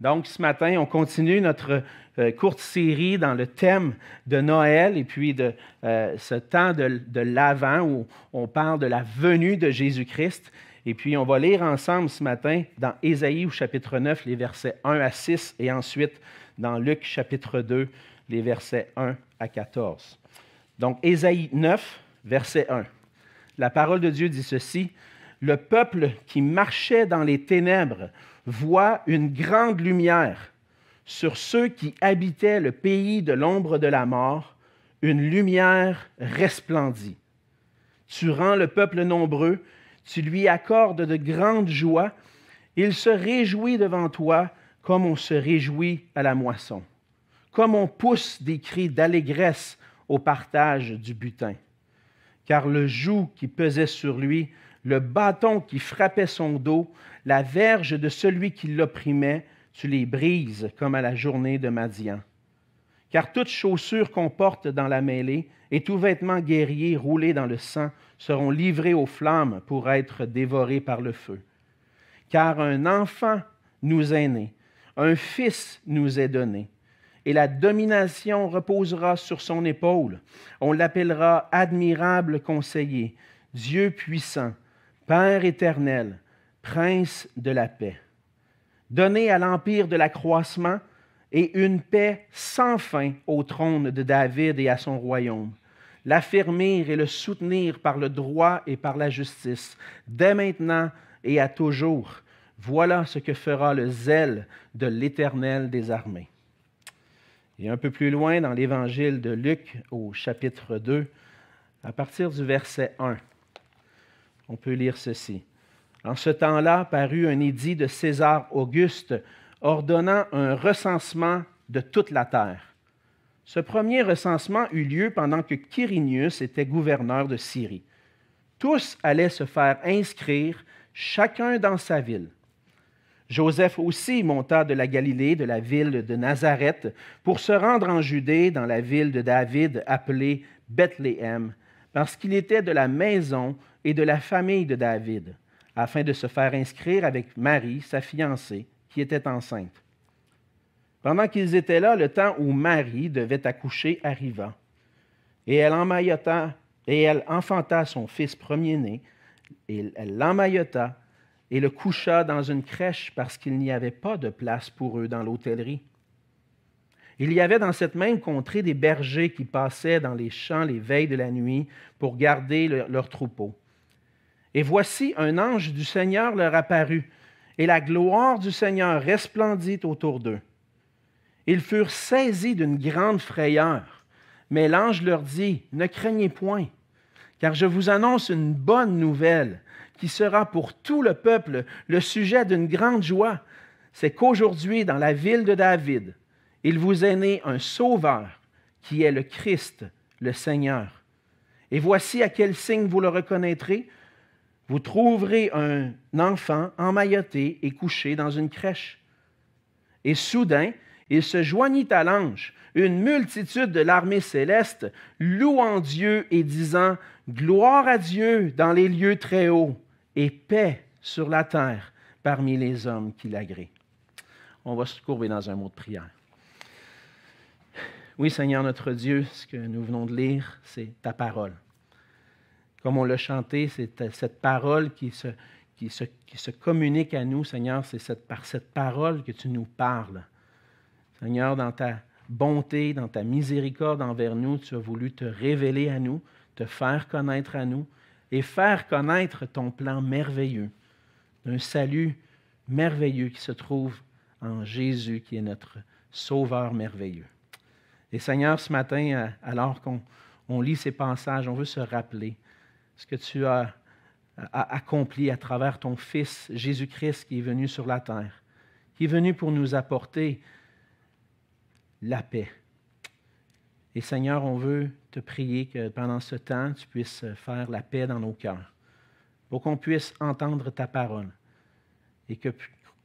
Donc, ce matin, on continue notre euh, courte série dans le thème de Noël et puis de euh, ce temps de, de l'Avent où on parle de la venue de Jésus-Christ. Et puis, on va lire ensemble ce matin dans Ésaïe au chapitre 9, les versets 1 à 6 et ensuite dans Luc chapitre 2, les versets 1 à 14. Donc, Ésaïe 9, verset 1. La parole de Dieu dit ceci, Le peuple qui marchait dans les ténèbres voit une grande lumière. Sur ceux qui habitaient le pays de l'ombre de la mort, une lumière resplendit. Tu rends le peuple nombreux, tu lui accordes de grandes joies, il se réjouit devant toi comme on se réjouit à la moisson, comme on pousse des cris d'allégresse au partage du butin. Car le joug qui pesait sur lui, le bâton qui frappait son dos, la verge de celui qui l'opprimait, tu les brises comme à la journée de Madian. Car toute chaussure qu'on porte dans la mêlée et tout vêtement guerrier roulé dans le sang seront livrés aux flammes pour être dévorés par le feu. Car un enfant nous est né, un fils nous est donné, et la domination reposera sur son épaule. On l'appellera admirable conseiller, Dieu puissant, Père éternel, Prince de la paix. Donner à l'empire de l'accroissement et une paix sans fin au trône de David et à son royaume. L'affermir et le soutenir par le droit et par la justice, dès maintenant et à toujours. Voilà ce que fera le zèle de l'Éternel des armées. Et un peu plus loin dans l'évangile de Luc au chapitre 2, à partir du verset 1, on peut lire ceci. En ce temps-là parut un édit de César Auguste ordonnant un recensement de toute la terre. Ce premier recensement eut lieu pendant que Quirinius était gouverneur de Syrie. Tous allaient se faire inscrire, chacun dans sa ville. Joseph aussi monta de la Galilée, de la ville de Nazareth, pour se rendre en Judée, dans la ville de David, appelée Bethléem, parce qu'il était de la maison et de la famille de David, afin de se faire inscrire avec Marie, sa fiancée, qui était enceinte. Pendant qu'ils étaient là, le temps où Marie devait accoucher arriva, et elle emmaillota, et elle enfanta son fils premier-né, et elle l'emmaillota et le coucha dans une crèche parce qu'il n'y avait pas de place pour eux dans l'hôtellerie. Il y avait dans cette même contrée des bergers qui passaient dans les champs les veilles de la nuit pour garder leurs leur troupeaux. Et voici un ange du Seigneur leur apparut, et la gloire du Seigneur resplendit autour d'eux. Ils furent saisis d'une grande frayeur, mais l'ange leur dit, Ne craignez point, car je vous annonce une bonne nouvelle qui sera pour tout le peuple le sujet d'une grande joie, c'est qu'aujourd'hui, dans la ville de David, il vous est né un sauveur qui est le Christ, le Seigneur. Et voici à quel signe vous le reconnaîtrez. Vous trouverez un enfant emmailloté et couché dans une crèche. Et soudain, il se joignit à l'ange, une multitude de l'armée céleste, louant Dieu et disant Gloire à Dieu dans les lieux très hauts et paix sur la terre parmi les hommes qui l'agréent. On va se courber dans un mot de prière. Oui, Seigneur notre Dieu, ce que nous venons de lire, c'est ta parole. Comme on l'a chanté, c'est cette parole qui se, communique à nous, Seigneur, c'est par cette parole que tu nous parles. Seigneur, dans ta bonté, dans ta miséricorde envers nous, tu as voulu te révéler à nous, te faire connaître à nous et faire connaître ton plan merveilleux, d'un salut merveilleux qui se trouve en Jésus, qui est notre Sauveur merveilleux. Et Seigneur, ce matin, alors qu'on lit ces passages, on veut se rappeler ce que tu as accompli à travers ton Fils Jésus-Christ qui est venu sur la terre, qui est venu pour nous apporter la paix, et Seigneur, on veut te prier que pendant ce temps, tu puisses faire la paix dans nos cœurs, pour qu'on puisse entendre ta parole et que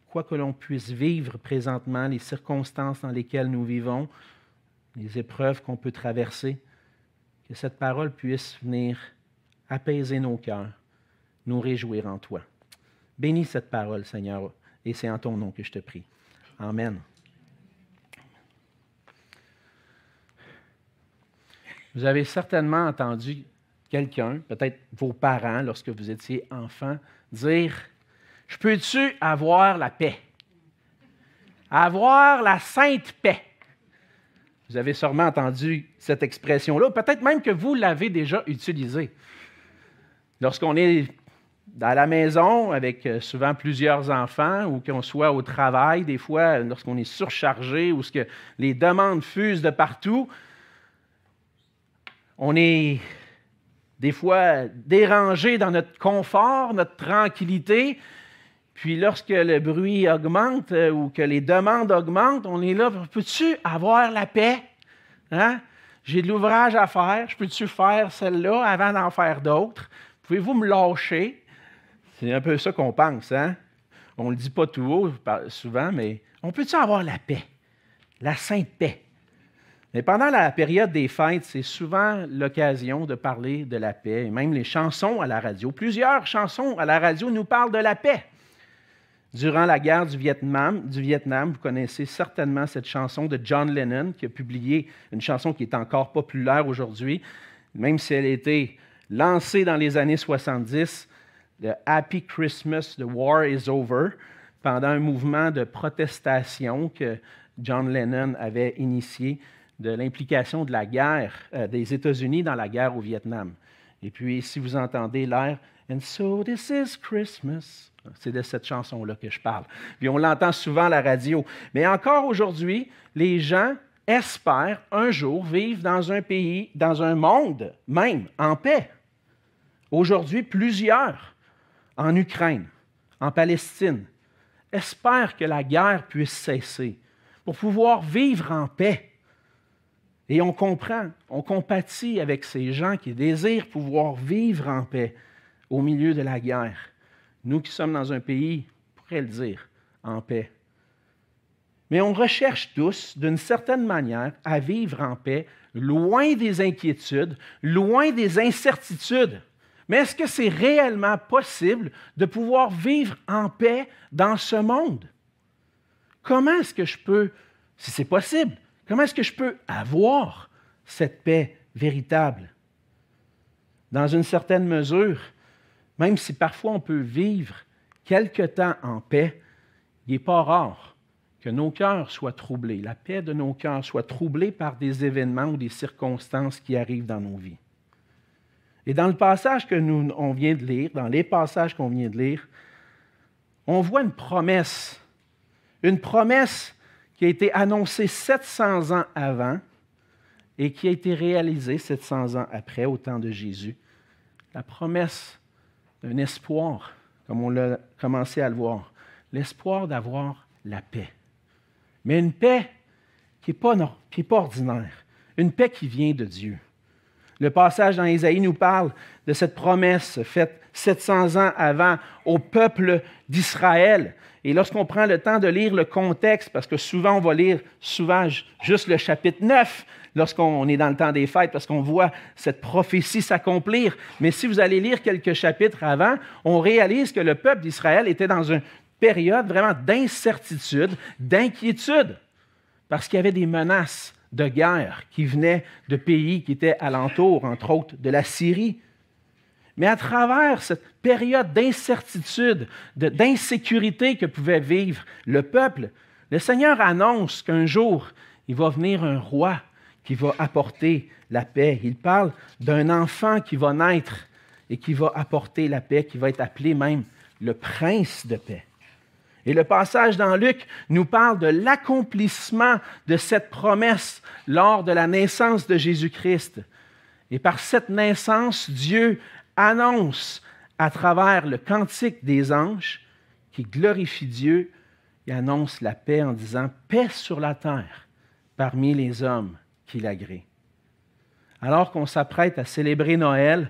quoi que l'on puisse vivre présentement, les circonstances dans lesquelles nous vivons, les épreuves qu'on peut traverser, que cette parole puisse venir apaiser nos cœurs, nous réjouir en toi. Bénis cette parole, Seigneur, et c'est en ton nom que je te prie. Amen. Vous avez certainement entendu quelqu'un, peut-être vos parents, lorsque vous étiez enfant, dire Je peux-tu avoir la paix Avoir la sainte paix. Vous avez sûrement entendu cette expression-là, peut-être même que vous l'avez déjà utilisée. Lorsqu'on est à la maison avec euh, souvent plusieurs enfants ou qu'on soit au travail, des fois, lorsqu'on est surchargé ou que les demandes fusent de partout, on est des fois dérangé dans notre confort, notre tranquillité. Puis lorsque le bruit augmente euh, ou que les demandes augmentent, on est là, peux-tu avoir la paix? Hein? J'ai de l'ouvrage à faire, je peux-tu faire celle-là avant d'en faire d'autres? Pouvez-vous me lâcher? C'est un peu ça qu'on pense, hein? On ne le dit pas tout haut souvent, mais on peut-tu avoir la paix? La sainte paix? Mais pendant la période des fêtes, c'est souvent l'occasion de parler de la paix, même les chansons à la radio. Plusieurs chansons à la radio nous parlent de la paix. Durant la guerre du Vietnam, du Vietnam, vous connaissez certainement cette chanson de John Lennon, qui a publié une chanson qui est encore populaire aujourd'hui, même si elle a été lancée dans les années 70, The Happy Christmas, The War is Over, pendant un mouvement de protestation que John Lennon avait initié de l'implication de la guerre euh, des États-Unis dans la guerre au Vietnam. Et puis, si vous entendez l'air And so this is Christmas, c'est de cette chanson-là que je parle. Puis on l'entend souvent à la radio. Mais encore aujourd'hui, les gens espèrent un jour vivre dans un pays, dans un monde même, en paix. Aujourd'hui, plusieurs en Ukraine, en Palestine, espèrent que la guerre puisse cesser pour pouvoir vivre en paix. Et on comprend, on compatit avec ces gens qui désirent pouvoir vivre en paix au milieu de la guerre. Nous qui sommes dans un pays, on pourrait le dire, en paix. Mais on recherche tous, d'une certaine manière, à vivre en paix, loin des inquiétudes, loin des incertitudes. Mais est-ce que c'est réellement possible de pouvoir vivre en paix dans ce monde? Comment est-ce que je peux, si c'est possible, Comment est-ce que je peux avoir cette paix véritable? Dans une certaine mesure, même si parfois on peut vivre quelque temps en paix, il n'est pas rare que nos cœurs soient troublés, la paix de nos cœurs soit troublée par des événements ou des circonstances qui arrivent dans nos vies. Et dans le passage que nous on vient de lire, dans les passages qu'on vient de lire, on voit une promesse, une promesse qui a été annoncé 700 ans avant et qui a été réalisé 700 ans après, au temps de Jésus. La promesse d'un espoir, comme on l'a commencé à le voir, l'espoir d'avoir la paix. Mais une paix qui n'est pas, pas ordinaire, une paix qui vient de Dieu. Le passage dans Isaïe nous parle de cette promesse faite 700 ans avant au peuple d'Israël. Et lorsqu'on prend le temps de lire le contexte, parce que souvent on va lire souvent juste le chapitre 9 lorsqu'on est dans le temps des fêtes, parce qu'on voit cette prophétie s'accomplir. Mais si vous allez lire quelques chapitres avant, on réalise que le peuple d'Israël était dans une période vraiment d'incertitude, d'inquiétude, parce qu'il y avait des menaces de guerre qui venaient de pays qui étaient alentours, entre autres de la Syrie. Mais à travers cette période d'incertitude, d'insécurité que pouvait vivre le peuple, le Seigneur annonce qu'un jour, il va venir un roi qui va apporter la paix. Il parle d'un enfant qui va naître et qui va apporter la paix, qui va être appelé même le prince de paix. Et le passage dans Luc nous parle de l'accomplissement de cette promesse lors de la naissance de Jésus-Christ. Et par cette naissance, Dieu annonce à travers le cantique des anges qui glorifie Dieu et annonce la paix en disant Paix sur la terre parmi les hommes qui l'agréent. Alors qu'on s'apprête à célébrer Noël,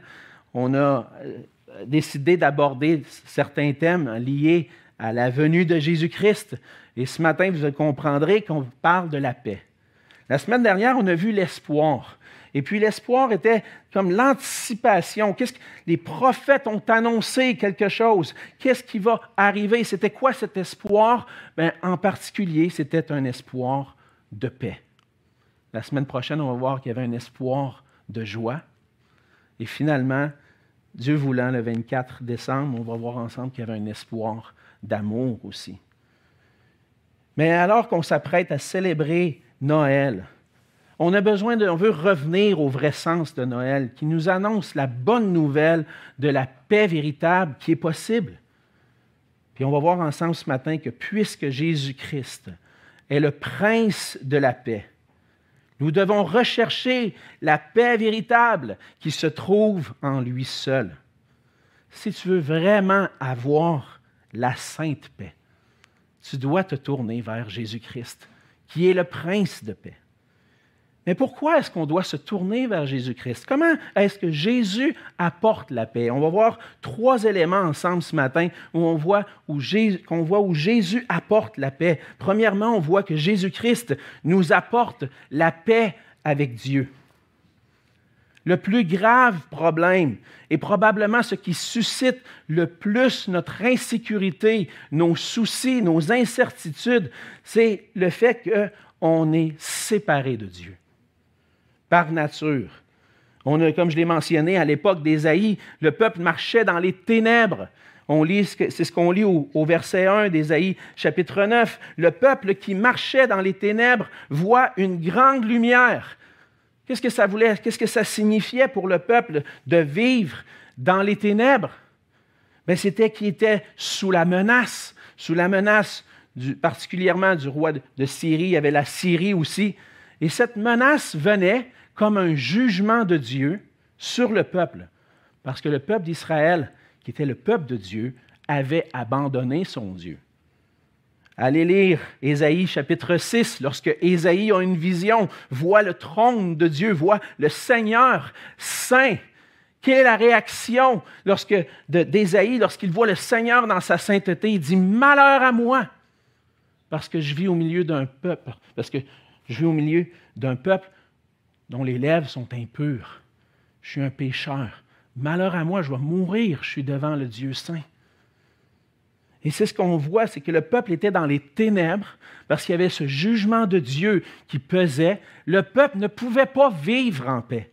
on a euh, décidé d'aborder certains thèmes liés à la venue de Jésus-Christ. Et ce matin, vous comprendrez qu'on parle de la paix. La semaine dernière, on a vu l'espoir. Et puis l'espoir était comme l'anticipation. Qu'est-ce que les prophètes ont annoncé quelque chose? Qu'est-ce qui va arriver? C'était quoi cet espoir? Ben, En particulier, c'était un espoir de paix. La semaine prochaine, on va voir qu'il y avait un espoir de joie. Et finalement, Dieu voulant, le 24 décembre, on va voir ensemble qu'il y avait un espoir d'amour aussi. Mais alors qu'on s'apprête à célébrer Noël, on a besoin de, on veut revenir au vrai sens de Noël, qui nous annonce la bonne nouvelle de la paix véritable qui est possible. Puis on va voir ensemble ce matin que puisque Jésus-Christ est le prince de la paix, nous devons rechercher la paix véritable qui se trouve en lui seul. Si tu veux vraiment avoir la sainte paix, tu dois te tourner vers Jésus-Christ, qui est le prince de paix. Mais pourquoi est-ce qu'on doit se tourner vers Jésus-Christ? Comment est-ce que Jésus apporte la paix? On va voir trois éléments ensemble ce matin où on voit où, Jésus, apporte la paix. Premièrement, on voit que Jésus-Christ nous apporte la paix avec Dieu. Le plus grave problème et probablement ce qui suscite le plus notre insécurité, nos soucis, nos incertitudes, c'est le fait qu'on est séparé de Dieu par nature. On a, comme je l'ai mentionné, à l'époque d'Ésaïe, le peuple marchait dans les ténèbres. On lit, c'est ce qu'on lit au, verset 1 d'Ésaïe, chapitre 9. Le peuple qui marchait dans les ténèbres voit une grande lumière. Qu'est-ce que ça voulait, qu'est-ce que ça signifiait pour le peuple de vivre dans les ténèbres? Ben, c'était qu'il était sous la menace, sous la menace du, particulièrement du roi de Syrie. Il y avait la Syrie aussi. Et cette menace venait comme un jugement de Dieu sur le peuple. Parce que le peuple d'Israël, qui était le peuple de Dieu, avait abandonné son Dieu. Allez lire Ésaïe chapitre 6, lorsque Ésaïe a une vision, voit le trône de Dieu, voit le Seigneur saint. Quelle est la réaction lorsque, d'Ésaïe lorsqu'il voit le Seigneur dans sa sainteté? Il dit Malheur à moi, parce que je vis au milieu d'un peuple, parce que je vis au milieu d'un peuple dont les lèvres sont impures. Je suis un pécheur. Malheur à moi, je vais mourir, je suis devant le Dieu saint. Et c'est ce qu'on voit, c'est que le peuple était dans les ténèbres parce qu'il y avait ce jugement de Dieu qui pesait. Le peuple ne pouvait pas vivre en paix.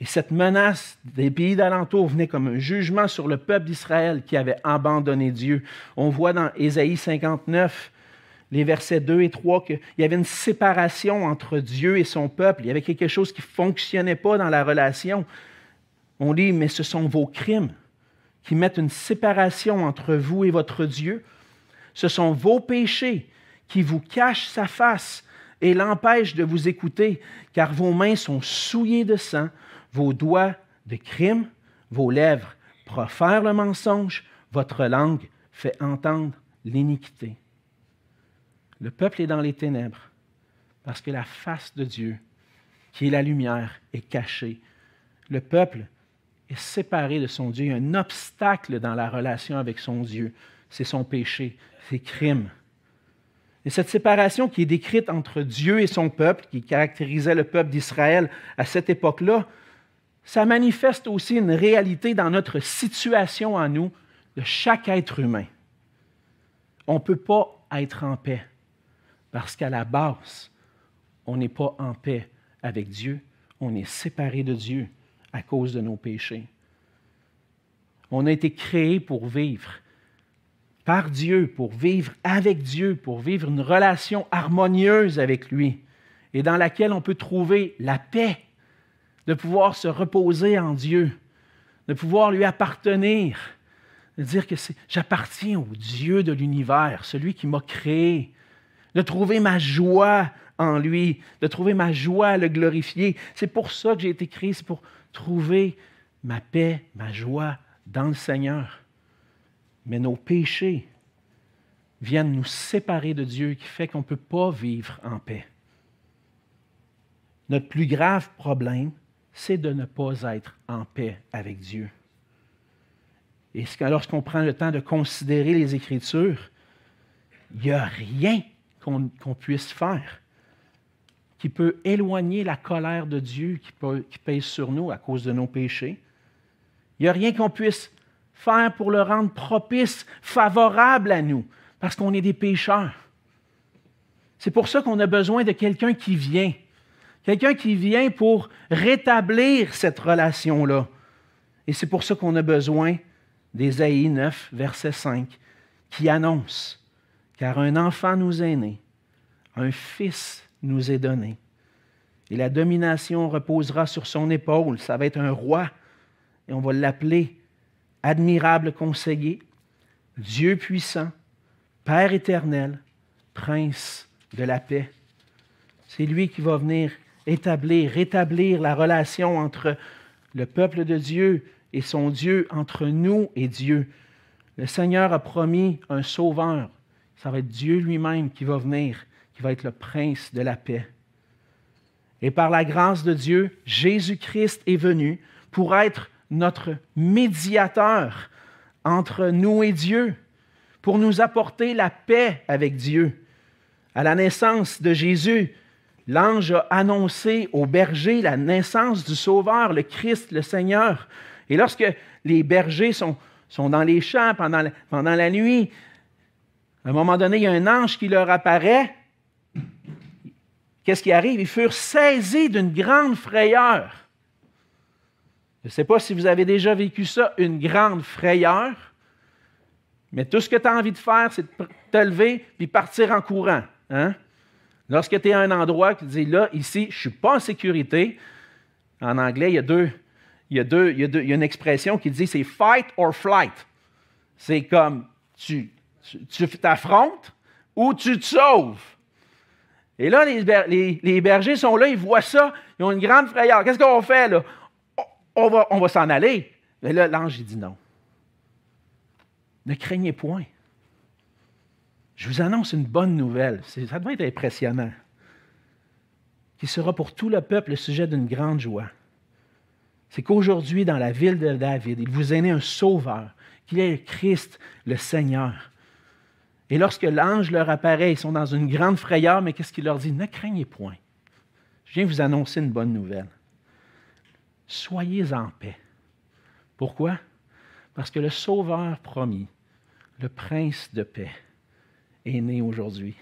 Et cette menace des pays d'alentour venait comme un jugement sur le peuple d'Israël qui avait abandonné Dieu. On voit dans Ésaïe 59 les versets 2 et 3, qu'il y avait une séparation entre Dieu et son peuple. Il y avait quelque chose qui ne fonctionnait pas dans la relation. On lit, mais ce sont vos crimes qui mettent une séparation entre vous et votre Dieu. Ce sont vos péchés qui vous cachent sa face et l'empêchent de vous écouter, car vos mains sont souillées de sang, vos doigts de crime, vos lèvres profèrent le mensonge, votre langue fait entendre l'iniquité. Le peuple est dans les ténèbres parce que la face de Dieu, qui est la lumière, est cachée. Le peuple est séparé de son Dieu. Il y a un obstacle dans la relation avec son Dieu. C'est son péché, ses crimes. Et cette séparation qui est décrite entre Dieu et son peuple, qui caractérisait le peuple d'Israël à cette époque-là, ça manifeste aussi une réalité dans notre situation à nous, de chaque être humain. On ne peut pas être en paix parce qu'à la base, on n'est pas en paix avec Dieu, on est séparé de Dieu à cause de nos péchés. On a été créé pour vivre par Dieu, pour vivre avec Dieu, pour vivre une relation harmonieuse avec lui et dans laquelle on peut trouver la paix, de pouvoir se reposer en Dieu, de pouvoir lui appartenir, de dire que j'appartiens au Dieu de l'univers, celui qui m'a créé, de trouver ma joie en lui, de trouver ma joie à le glorifier. C'est pour ça que j'ai été créé, c'est pour trouver ma paix, ma joie dans le Seigneur. Mais nos péchés viennent nous séparer de Dieu, qui fait qu'on ne peut pas vivre en paix. Notre plus grave problème, c'est de ne pas être en paix avec Dieu. Et lorsqu'on prend le temps de considérer les Écritures, il n'y a rien qu'on puisse faire qui peut éloigner la colère de Dieu qui, qui pèse sur nous à cause de nos péchés. Il n'y a rien qu'on puisse faire pour le rendre propice, favorable à nous, parce qu'on est des pécheurs. C'est pour ça qu'on a besoin de quelqu'un qui vient, quelqu'un qui vient pour rétablir cette relation-là. Et c'est pour ça qu'on a besoin d'Ésaïe 9, verset 5, qui annonce, car un enfant nous est né, un fils nous est donné, et la domination reposera sur son épaule, ça va être un roi, et on va l'appeler admirable conseiller, Dieu puissant, Père éternel, Prince de la paix. C'est lui qui va venir établir, rétablir la relation entre le peuple de Dieu et son Dieu, entre nous et Dieu. Le Seigneur a promis un sauveur. Ça va être Dieu lui-même qui va venir, qui va être le prince de la paix. Et par la grâce de Dieu, Jésus-Christ est venu pour être notre médiateur entre nous et Dieu, pour nous apporter la paix avec Dieu. À la naissance de Jésus, l'ange a annoncé aux bergers la naissance du Sauveur, le Christ, le Seigneur. Et lorsque les bergers sont, dans les champs pendant la nuit, à un moment donné, il y a un ange qui leur apparaît. Qu'est-ce qui arrive? Ils furent saisis d'une grande frayeur. Je ne sais pas si vous avez déjà vécu ça, une grande frayeur, mais tout ce que tu as envie de faire, c'est de te lever et partir en courant. Hein? Lorsque tu es à un endroit qui dit là, ici, je ne suis pas en sécurité, en anglais, il y a il y a, une expression qui dit c'est fight or flight. C'est comme tu, tu, t'affrontes ou tu te sauves. Et là, les, bergers sont là, ils voient ça, ils ont une grande frayeur. Qu'est-ce qu'on fait là? On va, s'en aller. Mais là, l'ange, dit non. Ne craignez point. Je vous annonce une bonne nouvelle. Ça doit être impressionnant. Qui sera pour tout le peuple le sujet d'une grande joie c'est qu'aujourd'hui, dans la ville de David, il vous est né un sauveur, qui est Christ, le Seigneur. Et lorsque l'ange leur apparaît, ils sont dans une grande frayeur, mais qu'est-ce qu'il leur dit? Ne craignez point. Je viens vous annoncer une bonne nouvelle. Soyez en paix. Pourquoi? Parce que le Sauveur promis, le Prince de paix, est né aujourd'hui.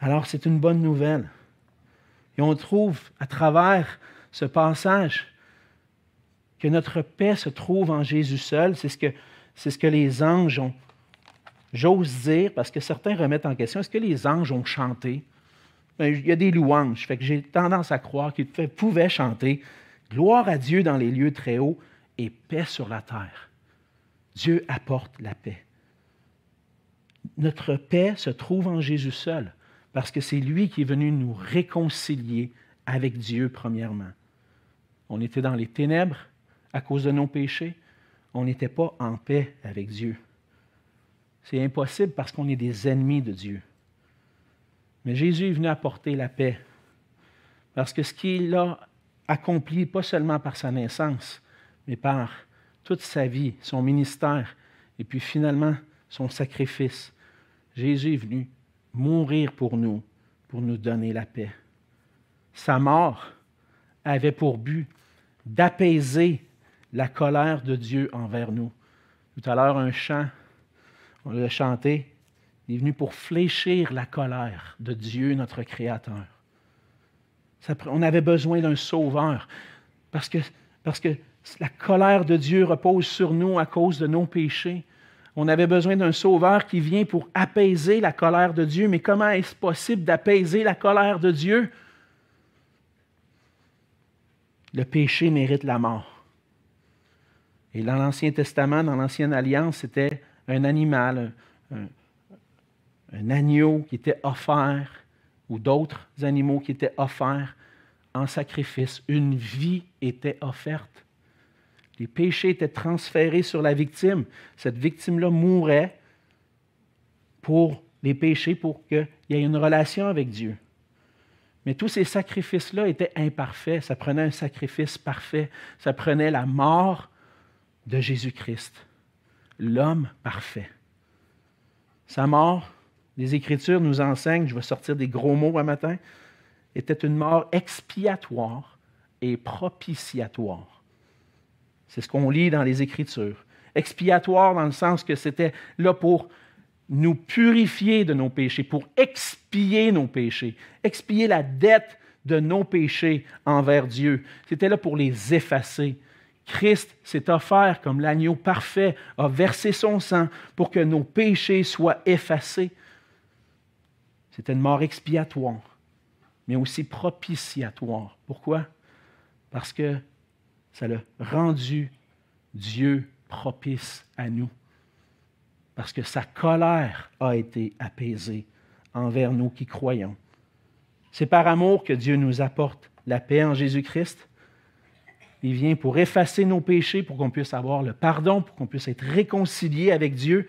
Alors c'est une bonne nouvelle. Et on trouve à travers ce passage, que notre paix se trouve en Jésus seul. C'est ce que, c'est ce que les anges ont. J'ose dire, parce que certains remettent en question, est-ce que les anges ont chanté? Ben, il y a des louanges, fait que j'ai tendance à croire qu'ils pouvaient chanter Gloire à Dieu dans les lieux très hauts et paix sur la terre. Dieu apporte la paix. Notre paix se trouve en Jésus seul, parce que c'est lui qui est venu nous réconcilier avec Dieu premièrement. On était dans les ténèbres à cause de nos péchés. On n'était pas en paix avec Dieu. C'est impossible parce qu'on est des ennemis de Dieu. Mais Jésus est venu apporter la paix. Parce que ce qu'il a accompli, pas seulement par sa naissance, mais par toute sa vie, son ministère, et puis finalement son sacrifice, Jésus est venu mourir pour nous, pour nous donner la paix. Sa mort avait pour but d'apaiser la colère de Dieu envers nous. Tout à l'heure, un chant, on l'a chanté, il est venu pour fléchir la colère de Dieu, notre Créateur. on avait besoin d'un sauveur parce que, parce que la colère de Dieu repose sur nous à cause de nos péchés. On avait besoin d'un sauveur qui vient pour apaiser la colère de Dieu. Mais comment est-ce possible d'apaiser la colère de Dieu? le péché mérite la mort. Et dans l'Ancien Testament, dans l'Ancienne Alliance, c'était un animal, un, agneau qui était offert, ou d'autres animaux qui étaient offerts en sacrifice. Une vie était offerte. Les péchés étaient transférés sur la victime. Cette victime-là mourait pour les péchés, pour qu'il y ait une relation avec Dieu. Mais tous ces sacrifices-là étaient imparfaits. Ça prenait un sacrifice parfait. Ça prenait la mort de Jésus-Christ, l'homme parfait. Sa mort les Écritures nous enseignent, je vais sortir des gros mots un matin, était une mort expiatoire et propitiatoire. C'est ce qu'on lit dans les Écritures. Expiatoire dans le sens que c'était là pour nous purifier de nos péchés, pour expier nos péchés, expier la dette de nos péchés envers Dieu. C'était là pour les effacer. Christ s'est offert comme l'agneau parfait, a versé son sang pour que nos péchés soient effacés. C'était une mort expiatoire, mais aussi propitiatoire. Pourquoi? Parce que ça l'a rendu Dieu propice à nous parce que sa colère a été apaisée envers nous qui croyons. C'est par amour que Dieu nous apporte la paix en Jésus-Christ. Il vient pour effacer nos péchés, pour qu'on puisse avoir le pardon, pour qu'on puisse être réconcilié avec Dieu.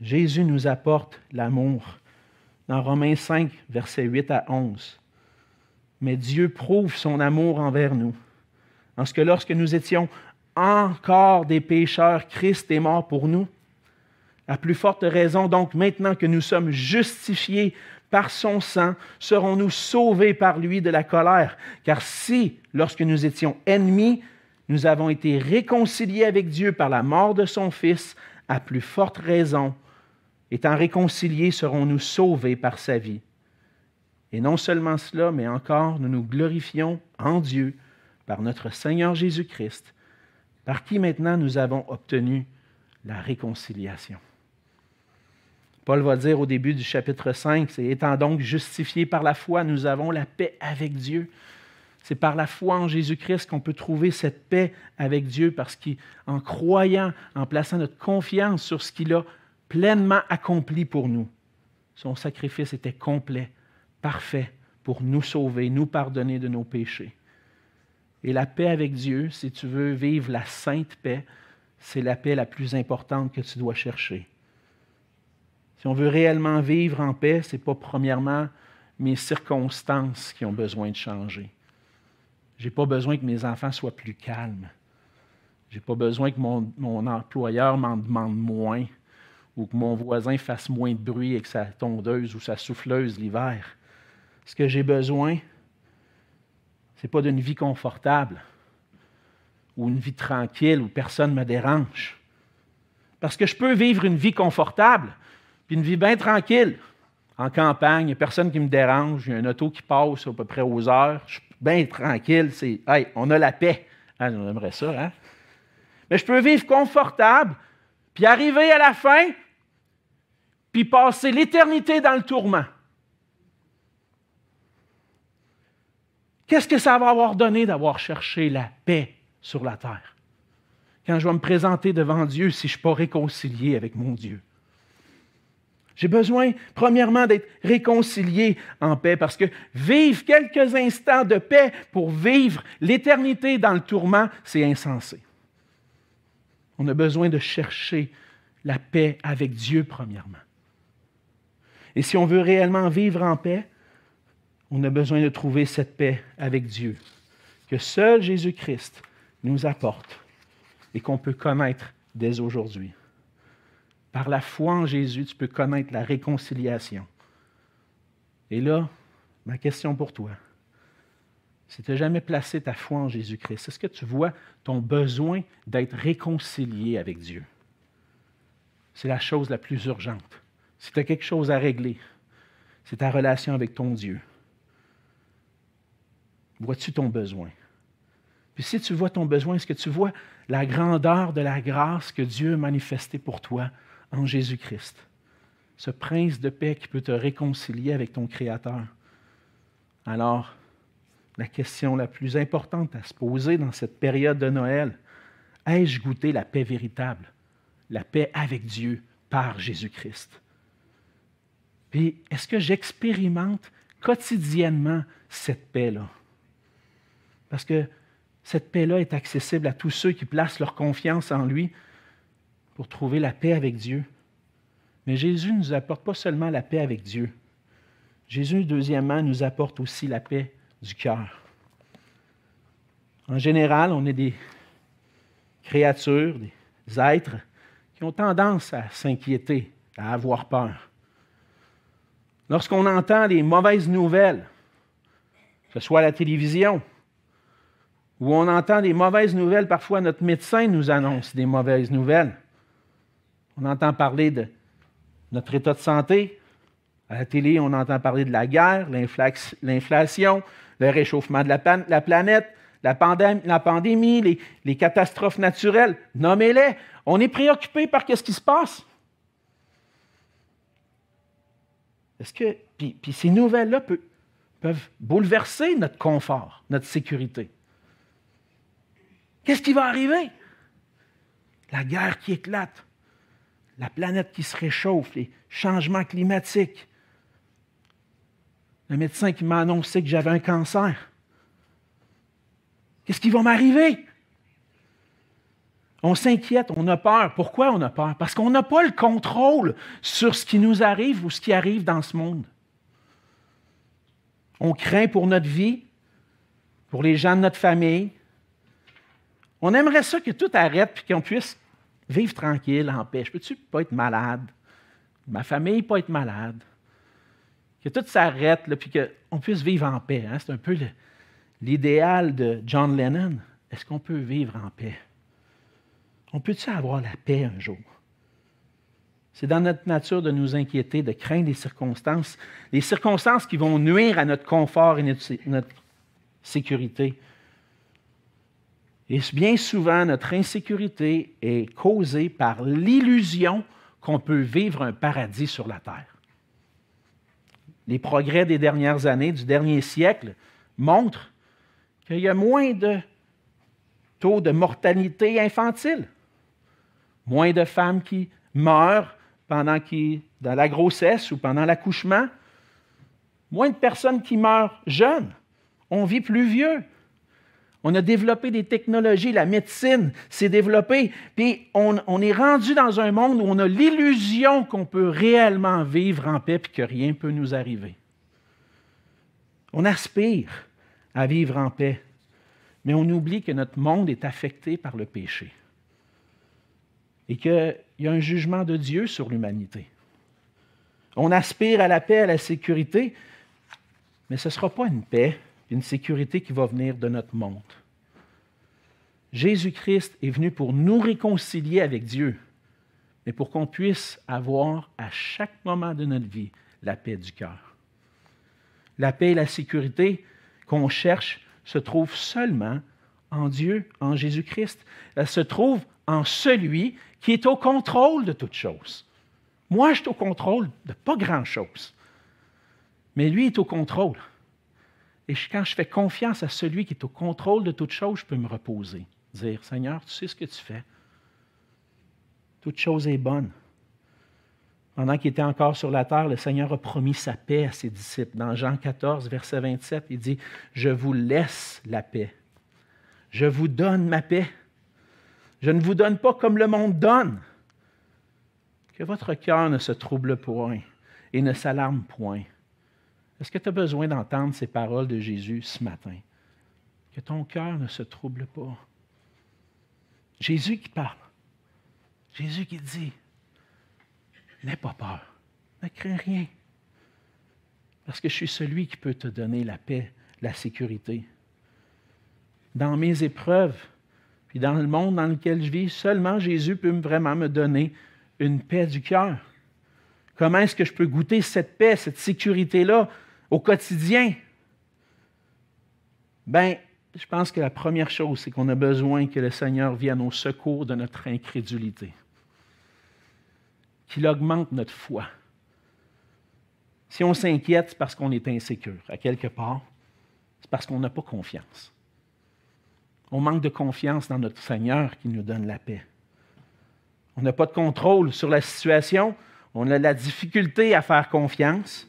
Jésus nous apporte l'amour. Dans Romains 5, versets 8 à 11. Mais Dieu prouve son amour envers nous, en ce que lorsque nous étions encore des pécheurs, Christ est mort pour nous. À plus forte raison, donc, maintenant que nous sommes justifiés par son sang, serons-nous sauvés par lui de la colère? Car si, lorsque nous étions ennemis, nous avons été réconciliés avec Dieu par la mort de son Fils, à plus forte raison, étant réconciliés, serons-nous sauvés par sa vie. Et non seulement cela, mais encore, nous nous glorifions en Dieu par notre Seigneur Jésus-Christ, par qui maintenant nous avons obtenu la réconciliation. Paul va dire au début du chapitre 5, c'est étant donc justifiés par la foi, nous avons la paix avec Dieu. C'est par la foi en Jésus-Christ qu'on peut trouver cette paix avec Dieu parce qu'en croyant, en plaçant notre confiance sur ce qu'il a pleinement accompli pour nous, son sacrifice était complet, parfait pour nous sauver, nous pardonner de nos péchés. Et la paix avec Dieu, si tu veux vivre la sainte paix, c'est la paix la plus importante que tu dois chercher. Si on veut réellement vivre en paix, ce n'est pas premièrement mes circonstances qui ont besoin de changer. Je n'ai pas besoin que mes enfants soient plus calmes. Je n'ai pas besoin que mon, mon employeur m'en demande moins ou que mon voisin fasse moins de bruit avec sa tondeuse ou sa souffleuse l'hiver. Ce que j'ai besoin, ce n'est pas d'une vie confortable ou une vie tranquille où personne ne me dérange. Parce que je peux vivre une vie confortable, une vie bien tranquille. En campagne, il n'y a personne qui me dérange, il y a un auto qui passe à peu près aux heures, je suis bien tranquille, c'est on a la paix. Ah, on aimerait ça, hein? Mais je peux vivre confortable, puis arriver à la fin, puis passer l'éternité dans le tourment. Qu'est-ce que ça va avoir donné d'avoir cherché la paix sur la terre? Quand je vais me présenter devant Dieu si je ne suis pas réconcilié avec mon Dieu. J'ai besoin, premièrement, d'être réconcilié en paix, parce que vivre quelques instants de paix pour vivre l'éternité dans le tourment, c'est insensé. On a besoin de chercher la paix avec Dieu, premièrement. Et si on veut réellement vivre en paix, on a besoin de trouver cette paix avec Dieu, que seul Jésus-Christ nous apporte et qu'on peut connaître dès aujourd'hui. Par la foi en Jésus, tu peux connaître la réconciliation. Et là, ma question pour toi, si tu n'as jamais placé ta foi en Jésus-Christ, est-ce que tu vois ton besoin d'être réconcilié avec Dieu? C'est la chose la plus urgente. Si tu as quelque chose à régler, c'est ta relation avec ton Dieu. Vois-tu ton besoin? Puis si tu vois ton besoin, est-ce que tu vois la grandeur de la grâce que Dieu a manifestée pour toi en Jésus-Christ? Ce prince de paix qui peut te réconcilier avec ton Créateur. Alors, la question la plus importante à se poser dans cette période de Noël, ai-je goûté la paix véritable, la paix avec Dieu par Jésus-Christ? Puis, est-ce que j'expérimente quotidiennement cette paix-là? Parce que cette paix-là est accessible à tous ceux qui placent leur confiance en lui pour trouver la paix avec Dieu. Mais Jésus ne nous apporte pas seulement la paix avec Dieu. Jésus, deuxièmement, nous apporte aussi la paix du cœur. En général, on est des créatures, des êtres qui ont tendance à s'inquiéter, à avoir peur. lorsqu'on entend des mauvaises nouvelles, que ce soit à la télévision, où on entend des mauvaises nouvelles, parfois notre médecin nous annonce des mauvaises nouvelles. On entend parler de notre état de santé. À la télé, on entend parler de la guerre, l'inflation, le réchauffement de la, planète, la, pandémie, les, catastrophes naturelles. Nommez-les. On est préoccupé par ce qui se passe. Est-ce que, puis, ces nouvelles-là peuvent bouleverser notre confort, notre sécurité. Qu'est-ce qui va arriver? La guerre qui éclate, la planète qui se réchauffe, les changements climatiques. Le médecin qui m'a annoncé que j'avais un cancer. Qu'est-ce qui va m'arriver? On s'inquiète, on a peur. Pourquoi on a peur? Parce qu'on n'a pas le contrôle sur ce qui nous arrive ou ce qui arrive dans ce monde. On craint pour notre vie, pour les gens de notre famille. On aimerait ça que tout arrête et qu'on puisse vivre tranquille, en paix. Je peux-tu pas être malade? Ma famille pas être malade? Que tout s'arrête, puis qu'on puisse vivre en paix. Hein? C'est un peu l'idéal de John Lennon. Est-ce qu'on peut vivre en paix? On peut-tu avoir la paix un jour? C'est dans notre nature de nous inquiéter, de craindre les circonstances, les circonstances qui vont nuire à notre confort et notre, sécurité. Et bien souvent, notre insécurité est causée par l'illusion qu'on peut vivre un paradis sur la terre. Les progrès des dernières années, du dernier siècle, montrent qu'il y a moins de taux de mortalité infantile moins de femmes qui meurent pendant dans la grossesse ou pendant l'accouchement, moins de personnes qui meurent jeunes. On vit plus vieux. On a développé des technologies, la médecine s'est développée, puis on, est rendu dans un monde où on a l'illusion qu'on peut réellement vivre en paix et que rien ne peut nous arriver. On aspire à vivre en paix, mais on oublie que notre monde est affecté par le péché et qu'il y a un jugement de Dieu sur l'humanité. On aspire à la paix, à la sécurité, mais ce ne sera pas une paix, une sécurité qui va venir de notre monde. Jésus-Christ est venu pour nous réconcilier avec Dieu, mais pour qu'on puisse avoir à chaque moment de notre vie la paix du cœur. La paix et la sécurité qu'on cherche se trouvent seulement en Dieu, en Jésus-Christ. Elle se trouve en celui qui est au contrôle de toutes choses. Moi, je suis au contrôle de pas grand-chose. Mais lui est au contrôle. Et quand je fais confiance à celui qui est au contrôle de toutes choses, je peux me reposer. Dire, Seigneur, tu sais ce que tu fais. Toute chose est bonne. Pendant qu'il était encore sur la terre, le Seigneur a promis sa paix à ses disciples. Dans Jean 14, verset 27, il dit, Je vous laisse la paix. Je vous donne ma paix. Je ne vous donne pas comme le monde donne. Que votre cœur ne se trouble point et ne s'alarme point. Est-ce que tu as besoin d'entendre ces paroles de Jésus ce matin? Que ton cœur ne se trouble pas. Jésus qui parle. Jésus qui dit, n'aie pas peur, ne crains rien. Parce que je suis celui qui peut te donner la paix, la sécurité. Dans mes épreuves, puis dans le monde dans lequel je vis, seulement Jésus peut vraiment me donner une paix du cœur. Comment est-ce que je peux goûter cette paix, cette sécurité-là? Au quotidien? Bien, je pense que la première chose, c'est qu'on a besoin que le Seigneur vienne au secours de notre incrédulité, qu'il augmente notre foi. Si on s'inquiète, c'est parce qu'on est insécure. À quelque part, c'est parce qu'on n'a pas confiance. On manque de confiance dans notre Seigneur qui nous donne la paix. On n'a pas de contrôle sur la situation. On a la difficulté à faire confiance.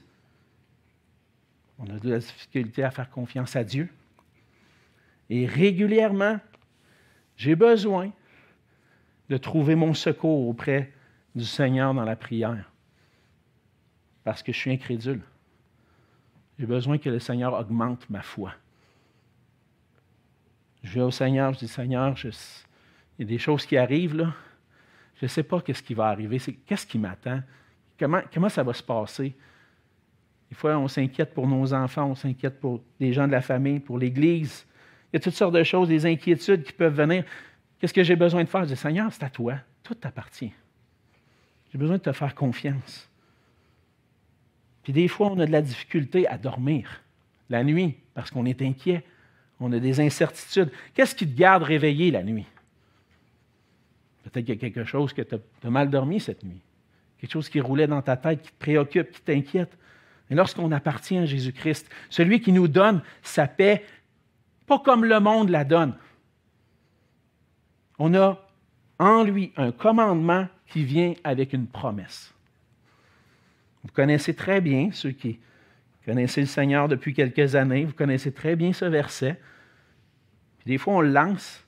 On a de la difficulté à faire confiance à Dieu. Et régulièrement, j'ai besoin de trouver mon secours auprès du Seigneur dans la prière. Parce que je suis incrédule. J'ai besoin que le Seigneur augmente ma foi. Je vais au Seigneur, je dis Seigneur, il y a des choses qui arrivent là. Je ne sais pas qu'est-ce qui va arriver, qu'est-ce qui m'attend, comment, comment ça va se passer? Des fois, on s'inquiète pour nos enfants, on s'inquiète pour les gens de la famille, pour l'Église. Il y a toutes sortes de choses, des inquiétudes qui peuvent venir. Qu'est-ce que j'ai besoin de faire? Je dis, Seigneur, c'est à toi. Tout t'appartient. J'ai besoin de te faire confiance. Puis des fois, on a de la difficulté à dormir la nuit parce qu'on est inquiet. On a des incertitudes. Qu'est-ce qui te garde réveillé la nuit? Peut-être qu'il y a quelque chose que tu as mal dormi cette nuit. Quelque chose qui roulait dans ta tête, qui te préoccupe, qui t'inquiète. Et lorsqu'on appartient à Jésus-Christ, celui qui nous donne sa paix, pas comme le monde la donne. On a en lui un commandement qui vient avec une promesse. Vous connaissez très bien, ceux qui connaissez le Seigneur depuis quelques années, vous connaissez très bien ce verset. des fois, on le lance,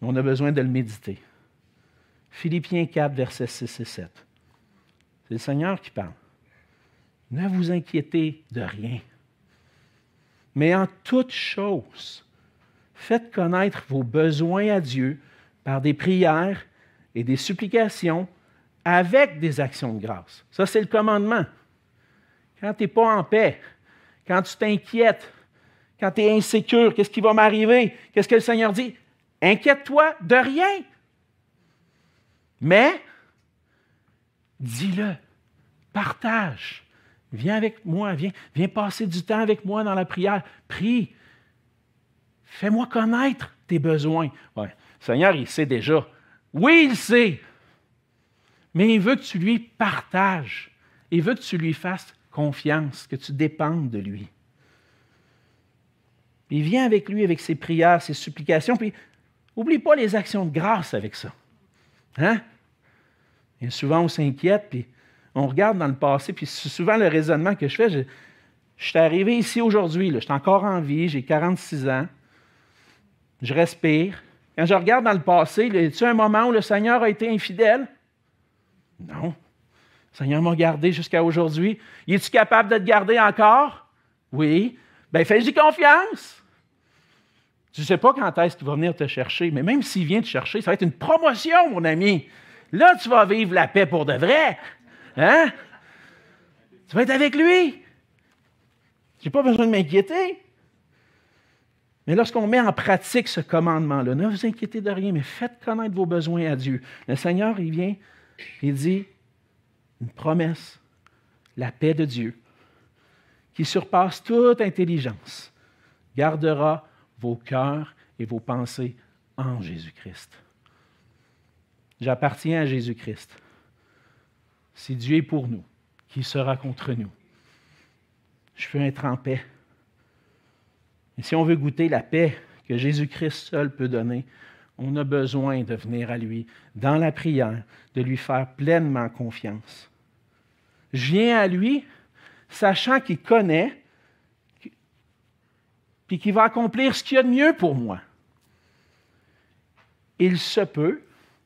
mais on a besoin de le méditer. Philippiens 4, versets 6 et 7. C'est le Seigneur qui parle. Ne vous inquiétez de rien. Mais en toute chose, faites connaître vos besoins à Dieu par des prières et des supplications avec des actions de grâce. Ça, c'est le commandement. Quand tu n'es pas en paix, quand tu t'inquiètes, quand tu es insécure, qu'est-ce qui va m'arriver? Qu'est-ce que le Seigneur dit? Inquiète-toi de rien. Mais, dis-le, partage. Viens avec moi, viens, viens passer du temps avec moi dans la prière. Prie. Fais-moi connaître tes besoins. Ouais. Le Seigneur, il sait déjà. Oui, il sait. Mais il veut que tu lui partages. Il veut que tu lui fasses confiance, que tu dépendes de lui. Il vient avec lui avec ses prières, ses supplications, puis oublie pas les actions de grâce avec ça. Hein? Et souvent, on s'inquiète, puis on regarde dans le passé, puis c'est souvent le raisonnement que je fais. Je, suis arrivé ici aujourd'hui, je suis encore en vie, j'ai 46 ans, je respire. Quand je regarde dans le passé, y a un moment où le Seigneur a été infidèle? Non. Le Seigneur m'a gardé jusqu'à aujourd'hui. Es-tu capable de te garder encore? Oui. Bien, fais-y confiance. Tu ne sais pas quand est-ce qu'il va venir te chercher, mais même s'il vient te chercher, ça va être une promotion, mon ami. Là, tu vas vivre la paix pour de vrai. Hein? Tu vas être avec lui? Je n'ai pas besoin de m'inquiéter. Mais lorsqu'on met en pratique ce commandement-là, ne vous inquiétez de rien, mais faites connaître vos besoins à Dieu. Le Seigneur, il vient, il dit une promesse, la paix de Dieu, qui surpasse toute intelligence, gardera vos cœurs et vos pensées en Jésus-Christ. J'appartiens à Jésus-Christ. Si Dieu est pour nous, qui sera contre nous? Je peux être en paix. Et si on veut goûter la paix que Jésus-Christ seul peut donner, on a besoin de venir à lui dans la prière, de lui faire pleinement confiance. Je viens à lui sachant qu'il connaît, puis qu'il va accomplir ce qu'il y a de mieux pour moi. Il se peut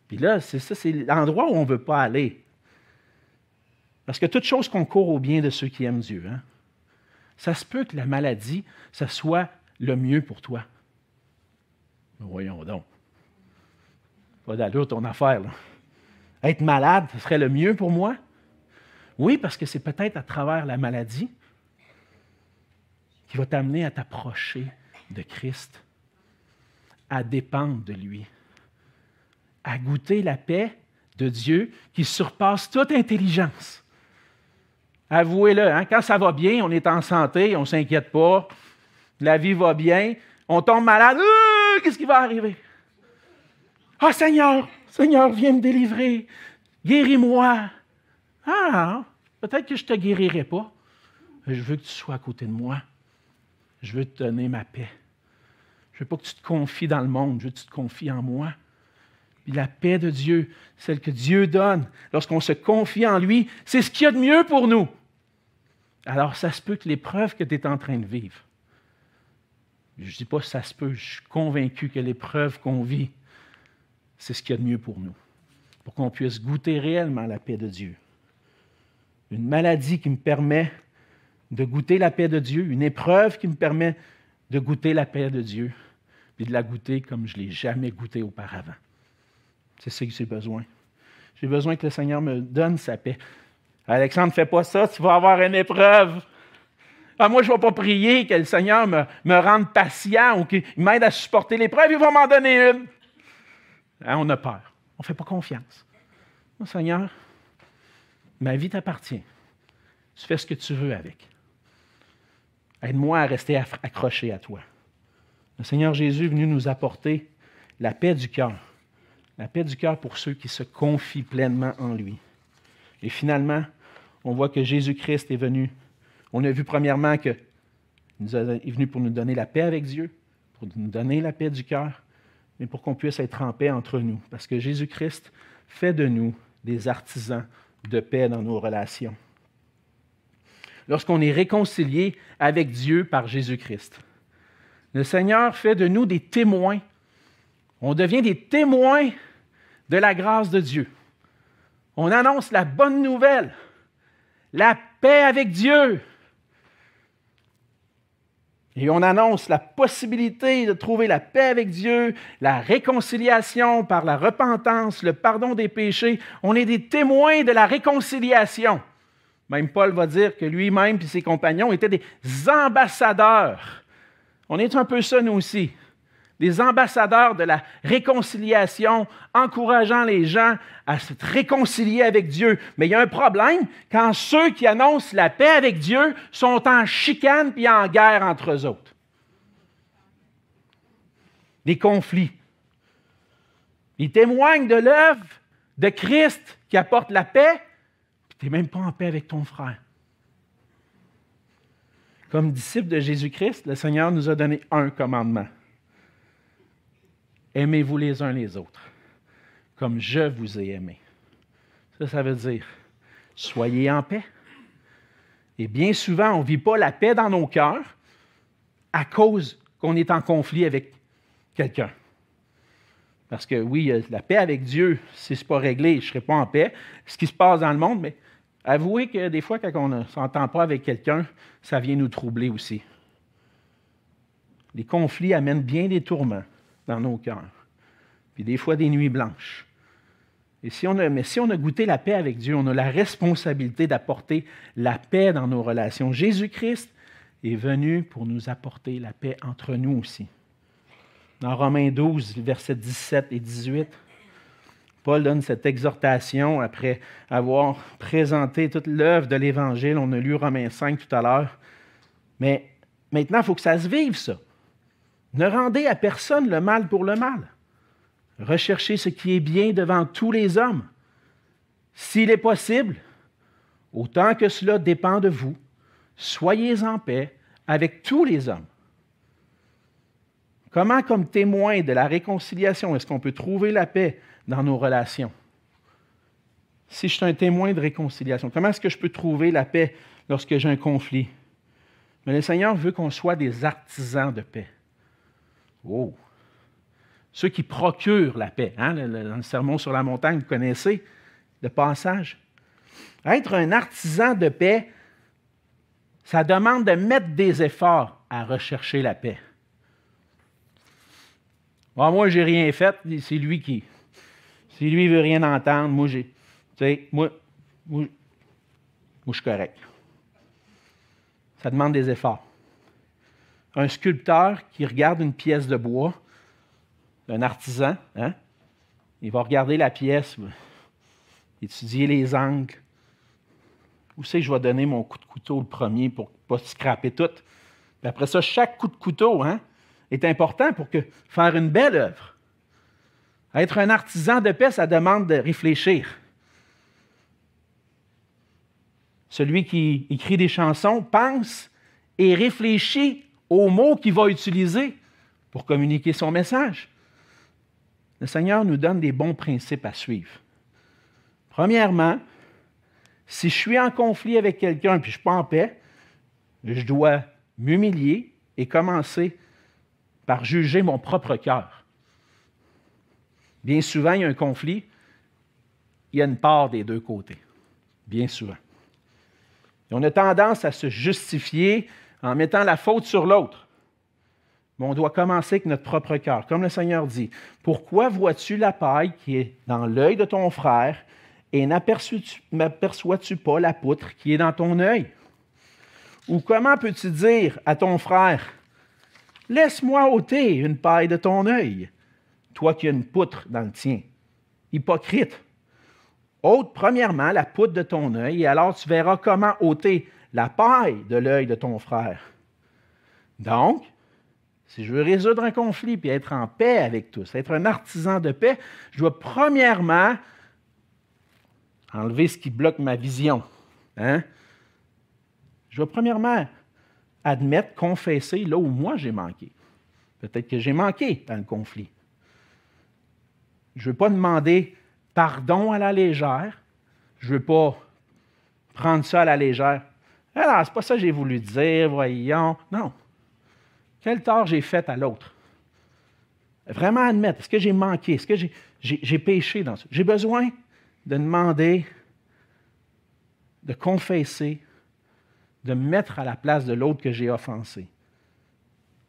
puis là, c'est ça, c'est l'endroit où on ne veut pas aller. Parce que toute chose concourt au bien de ceux qui aiment Dieu. Hein. Ça se peut que la maladie, ça soit le mieux pour toi. voyons donc. Pas d'allure ton affaire. Là. Être malade, ce serait le mieux pour moi? Oui, parce que c'est peut-être à travers la maladie qui va t'amener à t'approcher de Christ, à dépendre de lui à goûter la paix de Dieu qui surpasse toute intelligence. Avouez-le, hein, quand ça va bien, on est en santé, on ne s'inquiète pas, la vie va bien, on tombe malade, euh, qu'est-ce qui va arriver? Ah Seigneur, Seigneur, viens me délivrer, guéris-moi. Ah, peut-être que je ne te guérirai pas, mais je veux que tu sois à côté de moi. Je veux te donner ma paix. Je ne veux pas que tu te confies dans le monde, je veux que tu te confies en moi la paix de Dieu, celle que Dieu donne, lorsqu'on se confie en lui, c'est ce qu'il y a de mieux pour nous. Alors, ça se peut que l'épreuve que tu es en train de vivre, je ne dis pas ça se peut, je suis convaincu que l'épreuve qu'on vit, c'est ce qu'il y a de mieux pour nous, pour qu'on puisse goûter réellement la paix de Dieu. Une maladie qui me permet de goûter la paix de Dieu, une épreuve qui me permet de goûter la paix de Dieu, puis de la goûter comme je ne l'ai jamais goûté auparavant. C'est ce que j'ai besoin. J'ai besoin que le Seigneur me donne sa paix. Alexandre, fais pas ça, tu vas avoir une épreuve. Ah, moi, je ne vais pas prier que le Seigneur me, rende patient ou qu'il m'aide à supporter l'épreuve, il va m'en donner une. Hein, on a peur. On ne fait pas confiance. Seigneur, ma vie t'appartient. Tu fais ce que tu veux avec. Aide-moi à rester accroché à toi. Le Seigneur Jésus est venu nous apporter la paix du cœur. La paix du cœur pour ceux qui se confient pleinement en lui. Et finalement, on voit que Jésus-Christ est venu. On a vu premièrement qu'il est venu pour nous donner la paix avec Dieu, pour nous donner la paix du cœur, mais pour qu'on puisse être en paix entre nous. Parce que Jésus-Christ fait de nous des artisans de paix dans nos relations. Lorsqu'on est réconcilié avec Dieu par Jésus-Christ, le Seigneur fait de nous des témoins. On devient des témoins de la grâce de Dieu. On annonce la bonne nouvelle, la paix avec Dieu. Et on annonce la possibilité de trouver la paix avec Dieu, la réconciliation par la repentance, le pardon des péchés. On est des témoins de la réconciliation. Même Paul va dire que lui-même et ses compagnons étaient des ambassadeurs. On est un peu ça, nous aussi des ambassadeurs de la réconciliation, encourageant les gens à se réconcilier avec Dieu. Mais il y a un problème quand ceux qui annoncent la paix avec Dieu sont en chicane puis en guerre entre eux autres. Des conflits. Ils témoignent de l'œuvre de Christ qui apporte la paix, puis tu n'es même pas en paix avec ton frère. Comme disciples de Jésus-Christ, le Seigneur nous a donné un commandement. Aimez-vous les uns les autres, comme je vous ai aimé. Ça, ça veut dire, soyez en paix. Et bien souvent, on ne vit pas la paix dans nos cœurs à cause qu'on est en conflit avec quelqu'un. Parce que oui, la paix avec Dieu, si ce n'est pas réglé, je ne serai pas en paix. Ce qui se passe dans le monde, mais avouez que des fois, quand on ne s'entend pas avec quelqu'un, ça vient nous troubler aussi. Les conflits amènent bien des tourments dans nos cœurs. Puis des fois des nuits blanches. Et si on a, mais si on a goûté la paix avec Dieu, on a la responsabilité d'apporter la paix dans nos relations. Jésus-Christ est venu pour nous apporter la paix entre nous aussi. Dans Romains 12, versets 17 et 18, Paul donne cette exhortation après avoir présenté toute l'œuvre de l'Évangile. On a lu Romains 5 tout à l'heure. Mais maintenant, il faut que ça se vive, ça. Ne rendez à personne le mal pour le mal. Recherchez ce qui est bien devant tous les hommes. S'il est possible, autant que cela dépend de vous, soyez en paix avec tous les hommes. Comment, comme témoin de la réconciliation, est-ce qu'on peut trouver la paix dans nos relations? Si je suis un témoin de réconciliation, comment est-ce que je peux trouver la paix lorsque j'ai un conflit? Mais le Seigneur veut qu'on soit des artisans de paix. Oh! Ceux qui procurent la paix. Hein? Le sermon sur la montagne, vous connaissez le passage. Être un artisan de paix, ça demande de mettre des efforts à rechercher la paix. Moi, moi, j'ai rien fait, c'est lui qui. Si lui ne veut rien entendre, moi, j'ai. Moi, moi, moi, je suis correct. Ça demande des efforts un sculpteur qui regarde une pièce de bois, un artisan, hein? il va regarder la pièce, étudier les angles. Où c'est que je vais donner mon coup de couteau le premier pour ne pas scraper tout? après ça, chaque coup de couteau hein, est important pour faire une belle œuvre. Être un artisan de paix, ça demande de réfléchir. Celui qui écrit des chansons pense et réfléchit aux mots qu'il va utiliser pour communiquer son message. Le Seigneur nous donne des bons principes à suivre. Premièrement, si je suis en conflit avec quelqu'un et je ne suis pas en paix, je dois m'humilier et commencer par juger mon propre cœur. Bien souvent, il y a un conflit, il y a une part des deux côtés. Bien souvent. on a tendance à se justifier en mettant la faute sur l'autre. Mais on doit commencer avec notre propre cœur. Comme le Seigneur dit, pourquoi vois-tu la paille qui est dans l'œil de ton frère et n'aperçois-tu pas la poutre qui est dans ton œil? Ou comment peux-tu dire à ton frère, Laisse-moi ôter une paille de ton œil, toi qui as une poutre dans le tien? Hypocrite. Ôte premièrement la poutre de ton œil, et alors tu verras comment ôter la paille de l'œil de ton frère. Donc, si je veux résoudre un conflit puis être en paix avec tous, être un artisan de paix, je dois premièrement enlever ce qui bloque ma vision. Hein? Je dois premièrement admettre, confesser là où moi j'ai manqué. Peut-être que j'ai manqué dans le conflit. Je ne veux pas demander pardon à la légère. Je ne veux pas prendre ça à la légère. Ah, c'est pas ça que j'ai voulu dire, voyons. Non. Quel tort j'ai fait à l'autre? Vraiment admettre, est-ce que j'ai manqué? Est-ce que j'ai péché dans ça? J'ai besoin de demander, de confesser, de me mettre à la place de l'autre que j'ai offensé.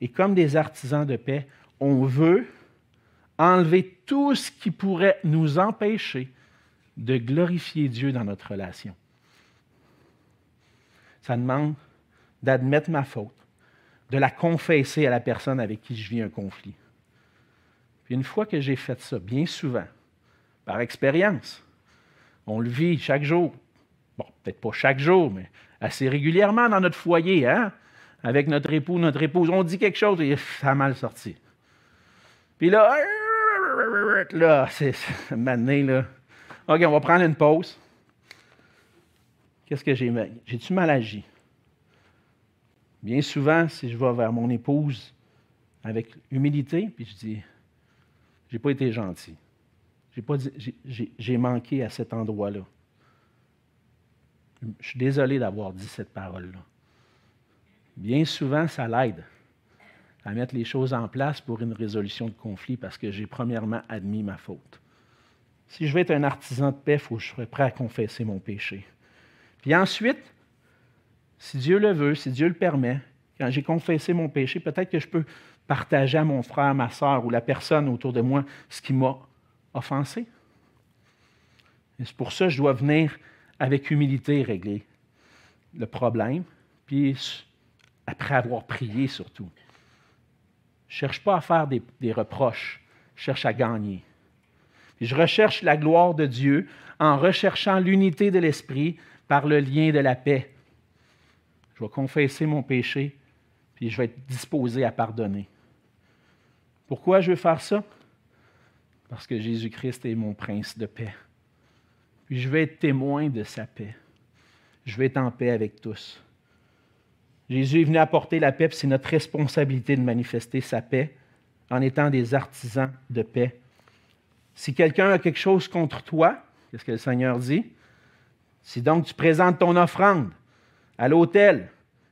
Et comme des artisans de paix, on veut enlever tout ce qui pourrait nous empêcher de glorifier Dieu dans notre relation. Ça demande d'admettre ma faute, de la confesser à la personne avec qui je vis un conflit. Puis une fois que j'ai fait ça, bien souvent, par expérience, on le vit chaque jour. Bon, peut-être pas chaque jour, mais assez régulièrement dans notre foyer, hein? avec notre époux, notre épouse. On dit quelque chose et ça a mal sorti. Puis là, là, c'est maintenant, là. OK, on va prendre une pause. Qu'est-ce que j'ai J'ai-tu mal agi? Bien souvent, si je vais vers mon épouse avec humilité, puis je dis, j'ai pas été gentil. J'ai manqué à cet endroit-là. Je suis désolé d'avoir dit cette parole-là. Bien souvent, ça l'aide à mettre les choses en place pour une résolution de conflit parce que j'ai premièrement admis ma faute. Si je veux être un artisan de paix, il faut que je sois prêt à confesser mon péché. Puis ensuite, si Dieu le veut, si Dieu le permet, quand j'ai confessé mon péché, peut-être que je peux partager à mon frère, ma soeur ou la personne autour de moi ce qui m'a offensé. Et c'est pour ça que je dois venir avec humilité régler le problème, puis après avoir prié surtout. Je ne cherche pas à faire des, reproches, je cherche à gagner. je recherche la gloire de Dieu en recherchant l'unité de l'Esprit par le lien de la paix. Je vais confesser mon péché, puis je vais être disposé à pardonner. Pourquoi je veux faire ça? Parce que Jésus-Christ est mon prince de paix. Puis je vais être témoin de sa paix. Je vais être en paix avec tous. Jésus est venu apporter la paix, c'est notre responsabilité de manifester sa paix en étant des artisans de paix. Si quelqu'un a quelque chose contre toi, qu'est-ce que le Seigneur dit? Si donc tu présentes ton offrande à l'autel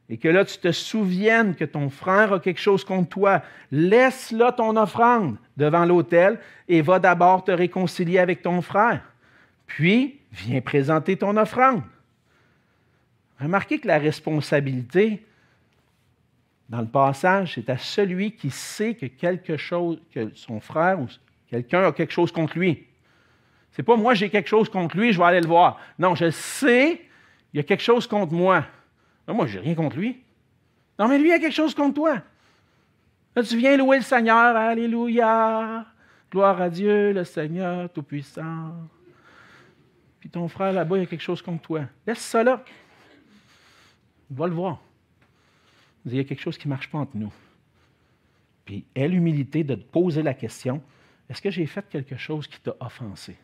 et que là tu te souviennes que ton frère a quelque chose contre toi, laisse là ton offrande devant l'autel et va d'abord te réconcilier avec ton frère. Puis, viens présenter ton offrande. Remarquez que la responsabilité dans le passage, c'est à celui qui sait que quelque chose, que son frère ou quelqu'un a quelque chose contre lui. C'est pas moi j'ai quelque chose contre lui, je vais aller le voir. Non, je sais il y a quelque chose contre moi. Non, moi, j'ai rien contre lui. Non, mais lui a quelque chose contre toi. Là, tu viens louer le Seigneur. Alléluia. Gloire à Dieu, le Seigneur Tout-Puissant. Puis ton frère là-bas, il y a quelque chose contre toi. Laisse ça là. Va le voir. Il y a quelque chose qui ne marche pas entre nous. Puis aie l'humilité de te poser la question est-ce que j'ai fait quelque chose qui t'a offensé?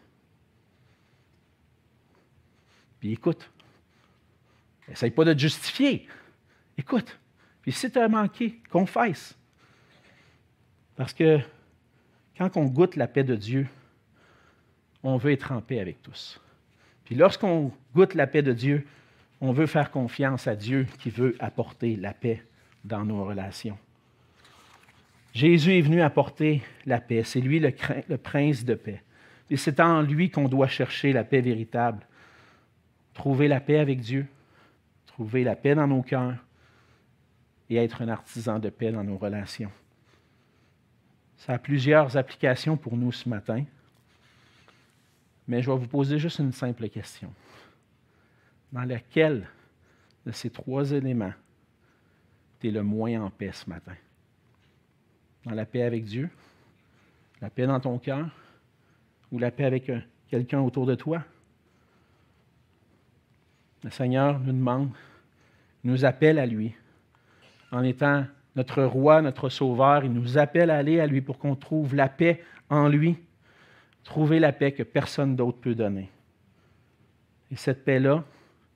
Puis écoute. Essaye pas de te justifier. Écoute. Puis si tu as manqué, confesse. Parce que quand on goûte la paix de Dieu, on veut être en paix avec tous. Puis lorsqu'on goûte la paix de Dieu, on veut faire confiance à Dieu qui veut apporter la paix dans nos relations. Jésus est venu apporter la paix. C'est lui le, le, prince de paix. Et c'est en lui qu'on doit chercher la paix véritable. Trouver la paix avec Dieu, trouver la paix dans nos cœurs et être un artisan de paix dans nos relations. Ça a plusieurs applications pour nous ce matin. Mais je vais vous poser juste une simple question. Dans laquelle de ces trois éléments tu es le moins en paix ce matin? Dans la paix avec Dieu, la paix dans ton cœur ou la paix avec quelqu'un autour de toi? Le Seigneur nous demande, nous appelle à lui. En étant notre roi, notre sauveur, il nous appelle à aller à lui pour qu'on trouve la paix en lui, trouver la paix que personne d'autre peut donner. Et cette paix-là,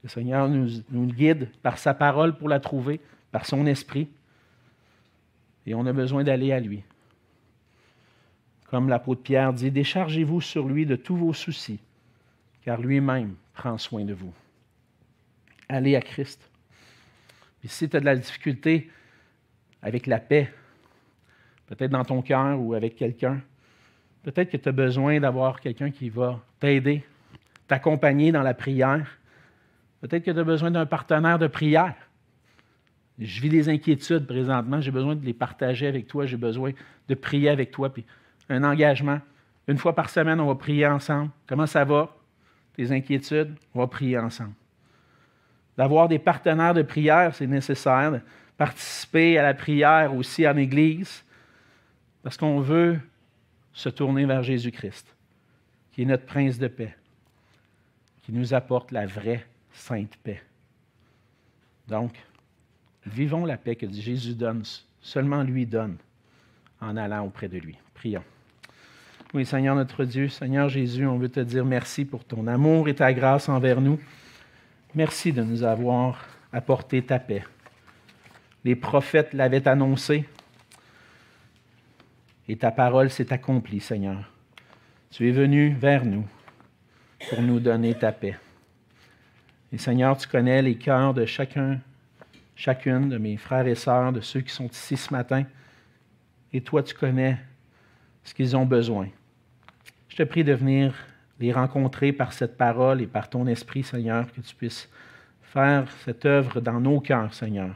le Seigneur nous, nous, guide par sa parole pour la trouver, par son esprit. Et on a besoin d'aller à lui. Comme l'apôtre Pierre dit, déchargez-vous sur lui de tous vos soucis, car lui-même prend soin de vous. Allez à Christ. Et si tu as de la difficulté avec la paix, peut-être dans ton cœur ou avec quelqu'un, peut-être que tu as besoin d'avoir quelqu'un qui va t'aider, t'accompagner dans la prière. Peut-être que tu as besoin d'un partenaire de prière. Je vis des inquiétudes présentement, j'ai besoin de les partager avec toi, j'ai besoin de prier avec toi. Puis un engagement. Une fois par semaine, on va prier ensemble. Comment ça va? Tes inquiétudes, on va prier ensemble. D'avoir des partenaires de prière, c'est nécessaire. De participer à la prière aussi en Église, parce qu'on veut se tourner vers Jésus-Christ, qui est notre prince de paix, qui nous apporte la vraie sainte paix. Donc, vivons la paix que Jésus donne, seulement lui donne, en allant auprès de lui. Prions. Oui, Seigneur notre Dieu, Seigneur Jésus, on veut te dire merci pour ton amour et ta grâce envers nous. Merci de nous avoir apporté ta paix. Les prophètes l'avaient annoncé et ta parole s'est accomplie, Seigneur. Tu es venu vers nous pour nous donner ta paix. Et Seigneur, tu connais les cœurs de chacun, chacune de mes frères et sœurs, de ceux qui sont ici ce matin. Et toi, tu connais ce qu'ils ont besoin. Je te prie de venir les rencontrer par cette parole et par ton esprit, Seigneur, que tu puisses faire cette œuvre dans nos cœurs, Seigneur,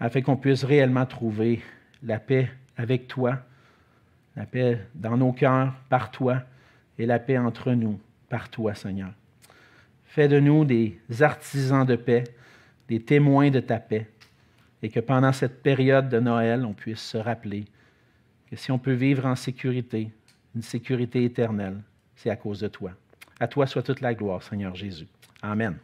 afin qu'on puisse réellement trouver la paix avec toi, la paix dans nos cœurs par toi et la paix entre nous par toi, Seigneur. Fais de nous des artisans de paix, des témoins de ta paix, et que pendant cette période de Noël, on puisse se rappeler que si on peut vivre en sécurité, une sécurité éternelle, c'est à cause de toi. À toi soit toute la gloire, Seigneur Jésus. Amen.